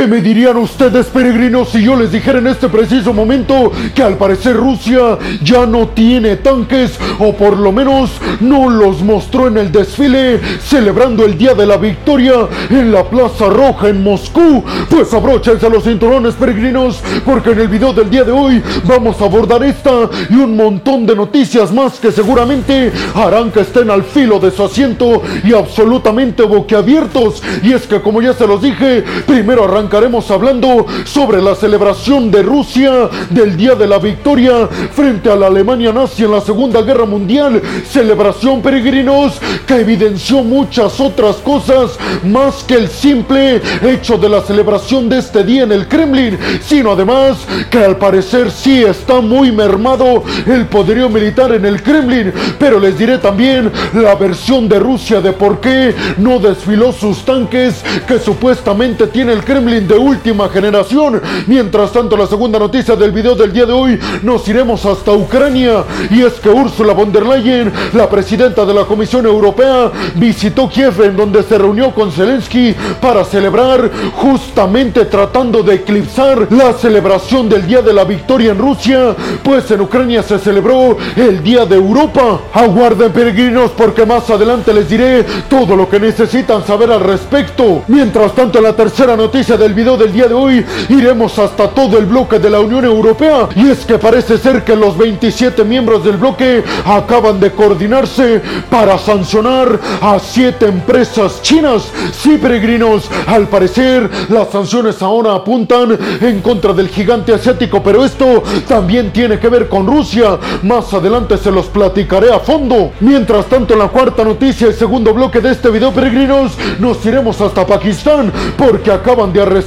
¿Qué me dirían ustedes, peregrinos, si yo les dijera en este preciso momento que al parecer Rusia ya no tiene tanques o por lo menos no los mostró en el desfile celebrando el Día de la Victoria en la Plaza Roja en Moscú? Pues abróchense los cinturones, peregrinos, porque en el video del día de hoy vamos a abordar esta y un montón de noticias más que seguramente harán que estén al filo de su asiento y absolutamente boquiabiertos. Y es que como ya se los dije, primero arrancaremos hablando sobre la celebración de Rusia del Día de la Victoria frente a la Alemania nazi en la Segunda Guerra Mundial. Celebración peregrinos que evidenció muchas otras cosas más que el simple hecho de la celebración de este día en el Kremlin, sino además que al parecer sí está muy mermado el poderío militar en el Kremlin. Pero les diré también la versión de Rusia de por qué no desfiló sus tanques que supuestamente tiene el Kremlin de última generación. Mientras tanto, la segunda noticia del video del día de hoy nos iremos hasta Ucrania y es que Ursula von der Leyen, la presidenta de la Comisión Europea, visitó Kiev en donde se reunió con Zelensky para celebrar justamente tratando de eclipsar la celebración del Día de la Victoria en Rusia, pues en Ucrania se celebró el Día de Europa. Aguarden peregrinos porque más adelante les diré todo lo que necesitan saber al respecto. Mientras tanto, la tercera noticia del video del día de hoy, iremos hasta todo el bloque de la Unión Europea. Y es que parece ser que los 27 miembros del bloque acaban de coordinarse para sancionar a 7 empresas chinas. Sí, peregrinos, al parecer las sanciones ahora apuntan en contra del gigante asiático, pero esto también tiene que ver con Rusia. Más adelante se los platicaré a fondo. Mientras tanto, en la cuarta noticia y segundo bloque de este video, peregrinos, nos iremos hasta Pakistán porque acaban de arrestar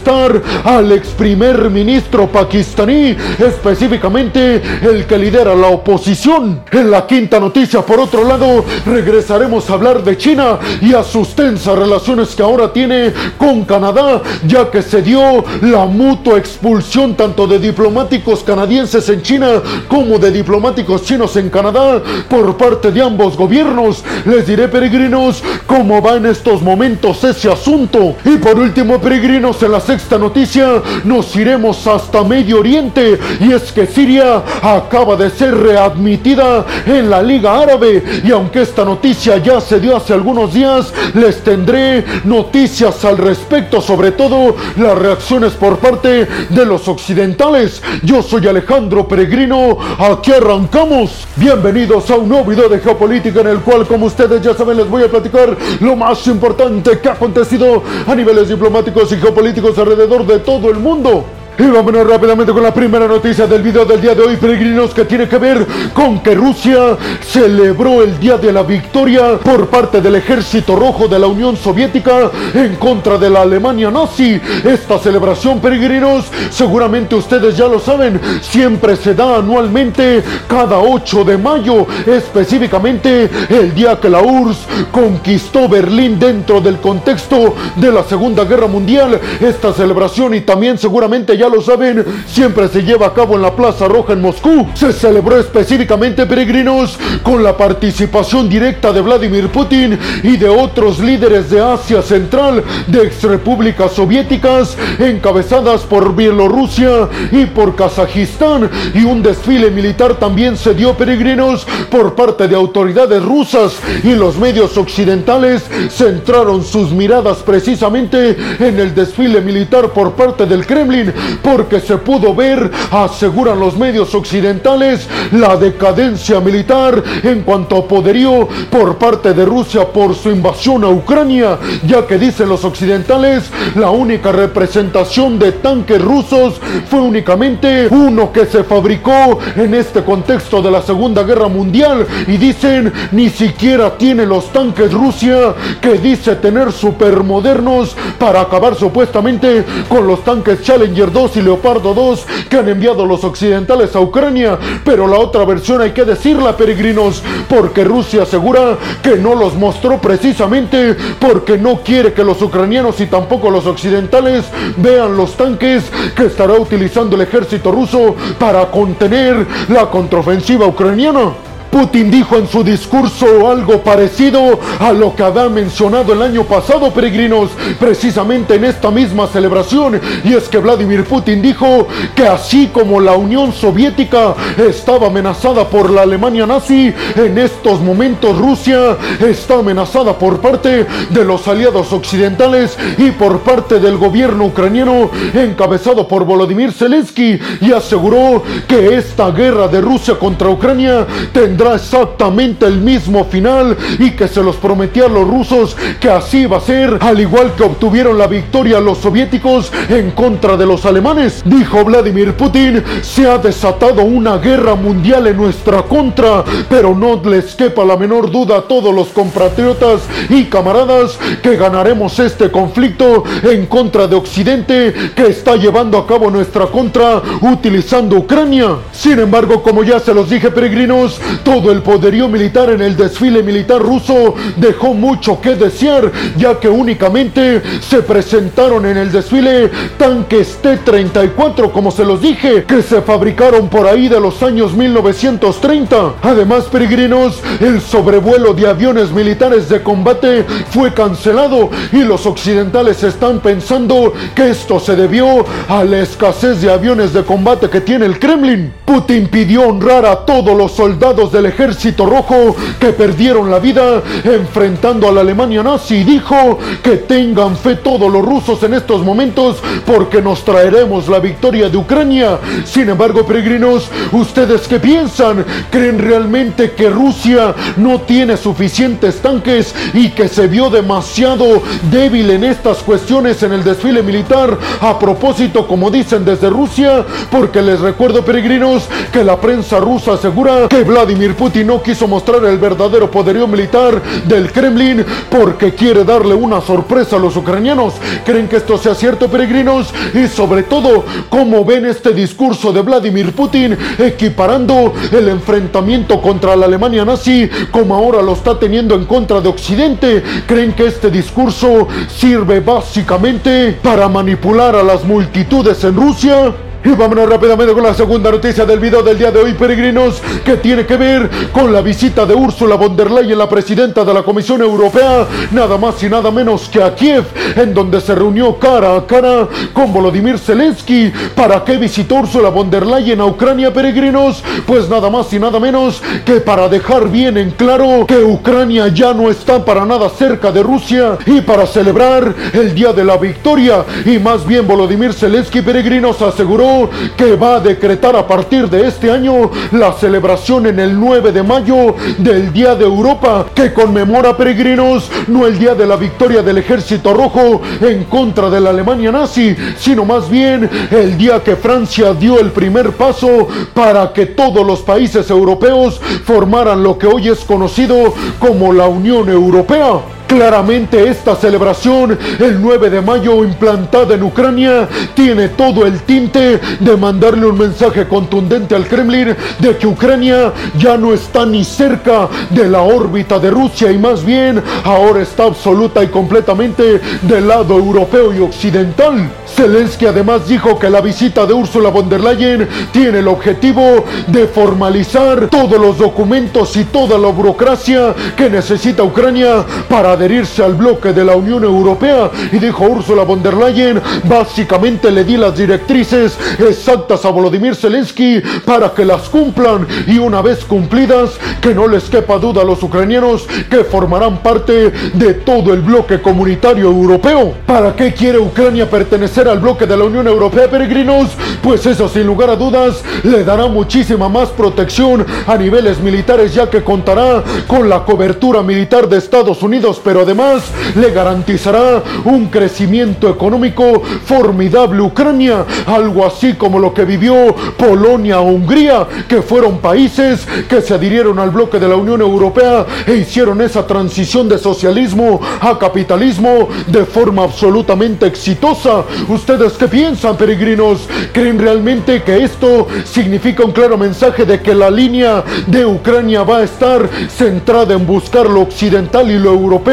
al ex primer ministro pakistaní, específicamente el que lidera la oposición. En la quinta noticia, por otro lado, regresaremos a hablar de China y a sus tensas relaciones que ahora tiene con Canadá, ya que se dio la mutua expulsión tanto de diplomáticos canadienses en China como de diplomáticos chinos en Canadá por parte de ambos gobiernos. Les diré, peregrinos, cómo va en estos momentos ese asunto. Y por último, peregrinos, en la sexta noticia nos iremos hasta Medio Oriente. Y es que Siria acaba de ser readmitida en la Liga Árabe. Y aunque esta noticia ya se dio hace algunos días, les tendré noticias al respecto, sobre todo las reacciones por parte de los occidentales. Yo soy Alejandro Peregrino, aquí arrancamos. Bienvenidos a un nuevo video de geopolítica en el cual, como ustedes ya saben, les voy a platicar lo más importante que ha acontecido a niveles diplomáticos y geopolíticos alrededor de todo el mundo. Y vámonos rápidamente con la primera noticia del video del día de hoy, peregrinos, que tiene que ver con que Rusia celebró el Día de la Victoria por parte del Ejército Rojo de la Unión Soviética en contra de la Alemania nazi. Esta celebración, peregrinos, seguramente ustedes ya lo saben, siempre se da anualmente cada 8 de mayo, específicamente el día que la URSS conquistó Berlín dentro del contexto de la Segunda Guerra Mundial. Esta celebración y también seguramente ya ya lo saben, siempre se lleva a cabo en la Plaza Roja en Moscú. Se celebró específicamente, peregrinos, con la participación directa de Vladimir Putin y de otros líderes de Asia Central, de exrepúblicas soviéticas, encabezadas por Bielorrusia y por Kazajistán. Y un desfile militar también se dio, peregrinos, por parte de autoridades rusas y los medios occidentales centraron sus miradas precisamente en el desfile militar por parte del Kremlin porque se pudo ver, aseguran los medios occidentales, la decadencia militar en cuanto a poderío por parte de Rusia por su invasión a Ucrania, ya que dicen los occidentales, la única representación de tanques rusos fue únicamente uno que se fabricó en este contexto de la Segunda Guerra Mundial. Y dicen ni siquiera tiene los tanques Rusia que dice tener supermodernos para acabar supuestamente con los tanques Challenger 2 y Leopardo 2 que han enviado los occidentales a Ucrania. Pero la otra versión hay que decirla, peregrinos, porque Rusia asegura que no los mostró precisamente porque no quiere que los ucranianos y tampoco los occidentales vean los tanques que estará utilizando el ejército ruso para contener la contraofensiva ucraniana. Putin dijo en su discurso algo parecido a lo que había mencionado el año pasado, peregrinos, precisamente en esta misma celebración. Y es que Vladimir Putin dijo que así como la Unión Soviética estaba amenazada por la Alemania nazi, en estos momentos Rusia está amenazada por parte de los aliados occidentales y por parte del gobierno ucraniano encabezado por Volodymyr Zelensky y aseguró que esta guerra de Rusia contra Ucrania tendrá exactamente el mismo final y que se los prometía a los rusos que así va a ser, al igual que obtuvieron la victoria los soviéticos en contra de los alemanes. Dijo Vladimir Putin, se ha desatado una guerra mundial en nuestra contra, pero no les quepa la menor duda a todos los compatriotas y camaradas que ganaremos este conflicto en contra de Occidente que está llevando a cabo nuestra contra utilizando Ucrania. Sin embargo, como ya se los dije peregrinos, todo el poderío militar en el desfile militar ruso dejó mucho que desear, ya que únicamente se presentaron en el desfile tanques T-34, como se los dije, que se fabricaron por ahí de los años 1930. Además, peregrinos, el sobrevuelo de aviones militares de combate fue cancelado y los occidentales están pensando que esto se debió a la escasez de aviones de combate que tiene el Kremlin. Putin pidió honrar a todos los soldados del ejército rojo que perdieron la vida enfrentando a la Alemania nazi y dijo que tengan fe todos los rusos en estos momentos porque nos traeremos la victoria de Ucrania. Sin embargo, peregrinos, ¿ustedes qué piensan? ¿Creen realmente que Rusia no tiene suficientes tanques y que se vio demasiado débil en estas cuestiones en el desfile militar? A propósito, como dicen desde Rusia, porque les recuerdo, peregrinos, que la prensa rusa asegura que Vladimir Putin no quiso mostrar el verdadero poderío militar del Kremlin porque quiere darle una sorpresa a los ucranianos. ¿Creen que esto sea cierto, peregrinos? Y sobre todo, ¿cómo ven este discurso de Vladimir Putin equiparando el enfrentamiento contra la Alemania nazi como ahora lo está teniendo en contra de Occidente? ¿Creen que este discurso sirve básicamente para manipular a las multitudes en Rusia? Y vámonos rápidamente con la segunda noticia del video del día de hoy, peregrinos, que tiene que ver con la visita de Ursula von der Leyen, la presidenta de la Comisión Europea, nada más y nada menos que a Kiev, en donde se reunió cara a cara con Volodymyr Zelensky. ¿Para qué visitó Ursula von der Leyen a Ucrania, peregrinos? Pues nada más y nada menos que para dejar bien en claro que Ucrania ya no está para nada cerca de Rusia y para celebrar el día de la victoria. Y más bien Volodymyr Zelensky, peregrinos, aseguró que va a decretar a partir de este año la celebración en el 9 de mayo del Día de Europa, que conmemora peregrinos no el día de la victoria del Ejército Rojo en contra de la Alemania nazi, sino más bien el día que Francia dio el primer paso para que todos los países europeos formaran lo que hoy es conocido como la Unión Europea. Claramente esta celebración, el 9 de mayo implantada en Ucrania, tiene todo el tinte de mandarle un mensaje contundente al Kremlin de que Ucrania ya no está ni cerca de la órbita de Rusia y más bien ahora está absoluta y completamente del lado europeo y occidental. Zelensky además dijo que la visita de Ursula von der Leyen tiene el objetivo de formalizar todos los documentos y toda la burocracia que necesita Ucrania para adherirse al bloque de la Unión Europea. Y dijo Ursula von der Leyen, básicamente le di las directrices exactas a Volodymyr Zelensky para que las cumplan y una vez cumplidas, que no les quepa duda a los ucranianos que formarán parte de todo el bloque comunitario europeo. ¿Para qué quiere Ucrania pertenecer al bloque de la Unión Europea, peregrinos? Pues eso sin lugar a dudas le dará muchísima más protección a niveles militares ya que contará con la cobertura militar de Estados Unidos, pero además le garantizará un crecimiento económico formidable Ucrania, algo así como lo que vivió Polonia o Hungría, que fueron países que se adhirieron al bloque de la Unión Europea e hicieron esa transición de socialismo a capitalismo de forma absolutamente exitosa. ¿Ustedes qué piensan, peregrinos? ¿Creen realmente que esto significa un claro mensaje de que la línea de Ucrania va a estar centrada en buscar lo occidental y lo europeo?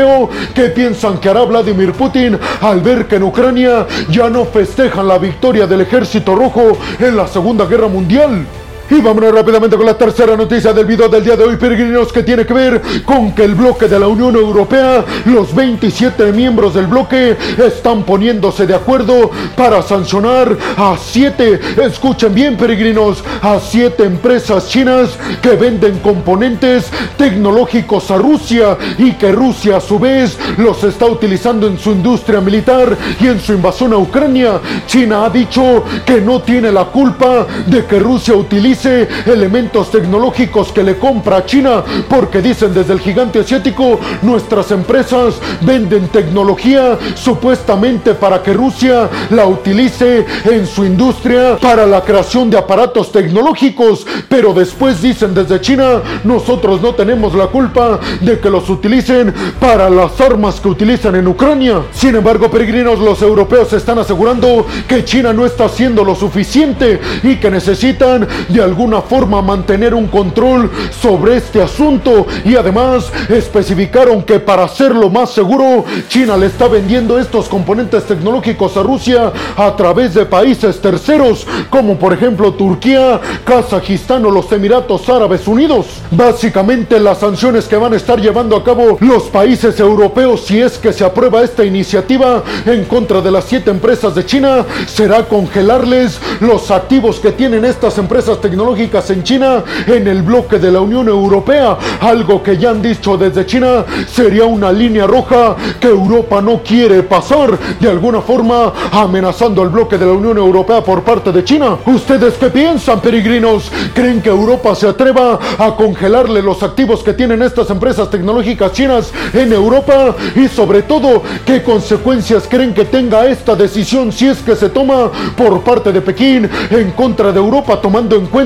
¿Qué piensan que hará Vladimir Putin al ver que en Ucrania ya no festejan la victoria del ejército rojo en la Segunda Guerra Mundial? Y vámonos rápidamente con la tercera noticia del video del día de hoy, peregrinos, que tiene que ver con que el bloque de la Unión Europea, los 27 miembros del bloque, están poniéndose de acuerdo para sancionar a siete, escuchen bien peregrinos, a siete empresas chinas que venden componentes tecnológicos a Rusia y que Rusia a su vez los está utilizando en su industria militar y en su invasión a Ucrania. China ha dicho que no tiene la culpa de que Rusia utilice elementos tecnológicos que le compra a China, porque dicen desde el gigante asiático, nuestras empresas venden tecnología supuestamente para que Rusia la utilice en su industria para la creación de aparatos tecnológicos, pero después dicen desde China, nosotros no tenemos la culpa de que los utilicen para las armas que utilizan en Ucrania. Sin embargo, peregrinos, los europeos están asegurando que China no está haciendo lo suficiente y que necesitan de alguna forma mantener un control sobre este asunto y además especificaron que para hacerlo más seguro, China le está vendiendo estos componentes tecnológicos a Rusia a través de países terceros, como por ejemplo Turquía, Kazajistán o los Emiratos Árabes Unidos. Básicamente las sanciones que van a estar llevando a cabo los países europeos si es que se aprueba esta iniciativa en contra de las siete empresas de China será congelarles los activos que tienen estas empresas tecnológicas tecnológicas en China en el bloque de la Unión Europea, algo que ya han dicho desde China sería una línea roja que Europa no quiere pasar, de alguna forma amenazando el bloque de la Unión Europea por parte de China. ¿Ustedes qué piensan, peregrinos? ¿Creen que Europa se atreva a congelarle los activos que tienen estas empresas tecnológicas chinas en Europa? Y sobre todo, ¿qué consecuencias creen que tenga esta decisión si es que se toma por parte de Pekín en contra de Europa, tomando en cuenta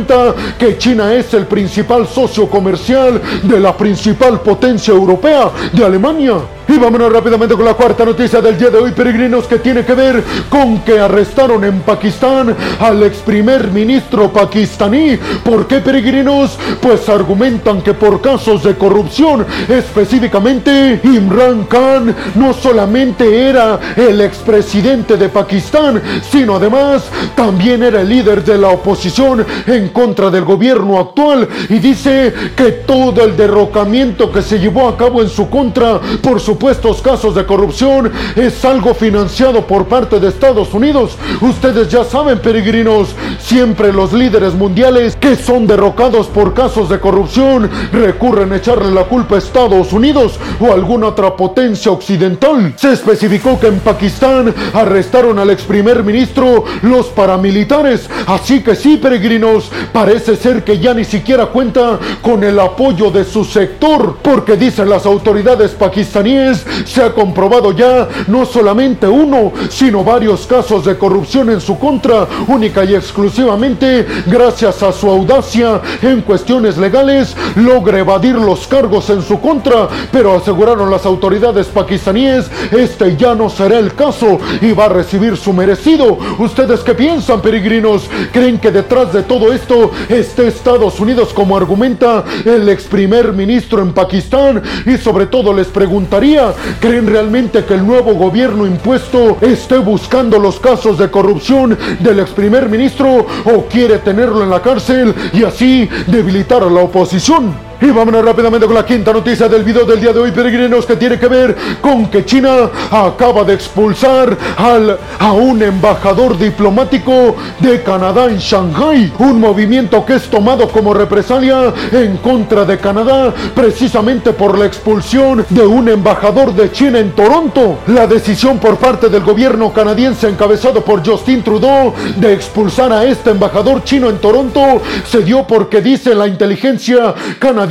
que China es el principal socio comercial de la principal potencia europea, de Alemania. Y vámonos rápidamente con la cuarta noticia del día de hoy, peregrinos, que tiene que ver con que arrestaron en Pakistán al ex primer ministro pakistaní. ¿Por qué, peregrinos? Pues argumentan que por casos de corrupción, específicamente Imran Khan no solamente era el expresidente de Pakistán, sino además también era el líder de la oposición en contra del gobierno actual y dice que todo el derrocamiento que se llevó a cabo en su contra por su supuestos casos de corrupción es algo financiado por parte de Estados Unidos. Ustedes ya saben, peregrinos, siempre los líderes mundiales que son derrocados por casos de corrupción recurren a echarle la culpa a Estados Unidos o alguna otra potencia occidental. Se especificó que en Pakistán arrestaron al ex primer ministro los paramilitares. Así que sí, peregrinos, parece ser que ya ni siquiera cuenta con el apoyo de su sector, porque dicen las autoridades pakistaníes se ha comprobado ya no solamente uno, sino varios casos de corrupción en su contra, única y exclusivamente gracias a su audacia en cuestiones legales, logra evadir los cargos en su contra, pero aseguraron las autoridades pakistaníes, este ya no será el caso y va a recibir su merecido. ¿Ustedes qué piensan, peregrinos? ¿Creen que detrás de todo esto esté Estados Unidos como argumenta el ex primer ministro en Pakistán? Y sobre todo les preguntaría, ¿Creen realmente que el nuevo gobierno impuesto esté buscando los casos de corrupción del ex primer ministro o quiere tenerlo en la cárcel y así debilitar a la oposición? Y vámonos rápidamente con la quinta noticia del video del día de hoy, peregrinos, que tiene que ver con que China acaba de expulsar al, a un embajador diplomático de Canadá en Shanghai. Un movimiento que es tomado como represalia en contra de Canadá, precisamente por la expulsión de un embajador de China en Toronto. La decisión por parte del gobierno canadiense encabezado por Justin Trudeau de expulsar a este embajador chino en Toronto se dio porque dice la inteligencia canadiense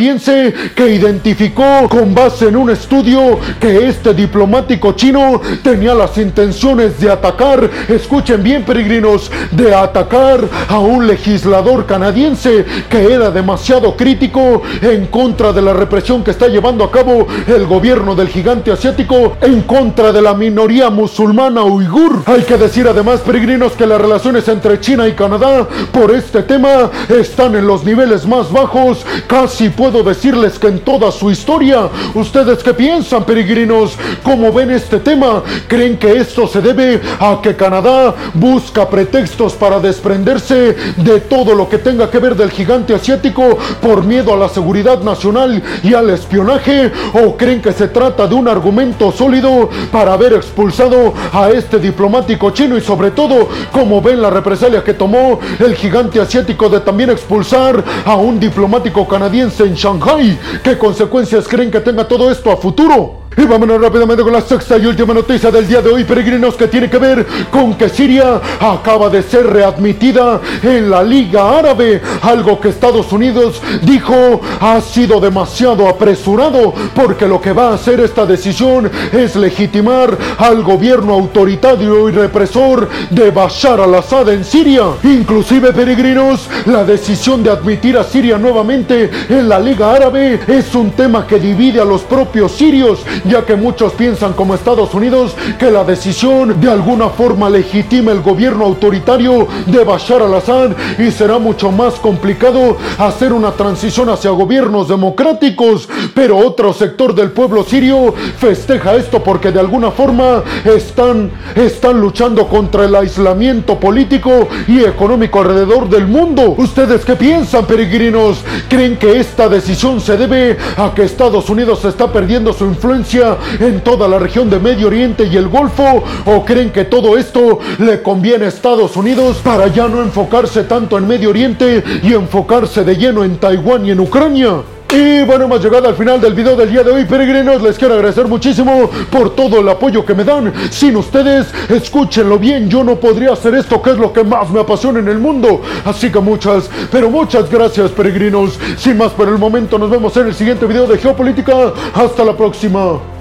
que identificó con base en un estudio que este diplomático chino tenía las intenciones de atacar, escuchen bien peregrinos, de atacar a un legislador canadiense que era demasiado crítico en contra de la represión que está llevando a cabo el gobierno del gigante asiático en contra de la minoría musulmana uigur. Hay que decir además peregrinos que las relaciones entre China y Canadá por este tema están en los niveles más bajos, casi puedo decirles que en toda su historia, ¿ustedes qué piensan, peregrinos? ¿Cómo ven este tema? ¿Creen que esto se debe a que Canadá busca pretextos para desprenderse de todo lo que tenga que ver del gigante asiático por miedo a la seguridad nacional y al espionaje? ¿O creen que se trata de un argumento sólido para haber expulsado a este diplomático chino y sobre todo cómo ven la represalia que tomó el gigante asiático de también expulsar a un diplomático canadiense en Shanghai? ¿Qué consecuencias creen que tenga todo esto a futuro? Y vámonos rápidamente con la sexta y última noticia del día de hoy, peregrinos, que tiene que ver con que Siria acaba de ser readmitida en la Liga Árabe, algo que Estados Unidos dijo ha sido demasiado apresurado, porque lo que va a hacer esta decisión es legitimar al gobierno autoritario y represor de Bashar al-Assad en Siria. Inclusive, peregrinos, la decisión de admitir a Siria nuevamente en la Liga Árabe es un tema que divide a los propios sirios ya que muchos piensan como Estados Unidos que la decisión de alguna forma legitima el gobierno autoritario de Bashar al-Assad y será mucho más complicado hacer una transición hacia gobiernos democráticos, pero otro sector del pueblo sirio festeja esto porque de alguna forma están, están luchando contra el aislamiento político y económico alrededor del mundo. ¿Ustedes qué piensan, peregrinos? ¿Creen que esta decisión se debe a que Estados Unidos está perdiendo su influencia en toda la región de Medio Oriente y el Golfo? ¿O creen que todo esto le conviene a Estados Unidos para ya no enfocarse tanto en Medio Oriente y enfocarse de lleno en Taiwán y en Ucrania? Y bueno, hemos llegado al final del video del día de hoy, peregrinos. Les quiero agradecer muchísimo por todo el apoyo que me dan. Sin ustedes, escúchenlo bien, yo no podría hacer esto que es lo que más me apasiona en el mundo. Así que muchas, pero muchas gracias, peregrinos. Sin más por el momento, nos vemos en el siguiente video de Geopolítica. Hasta la próxima.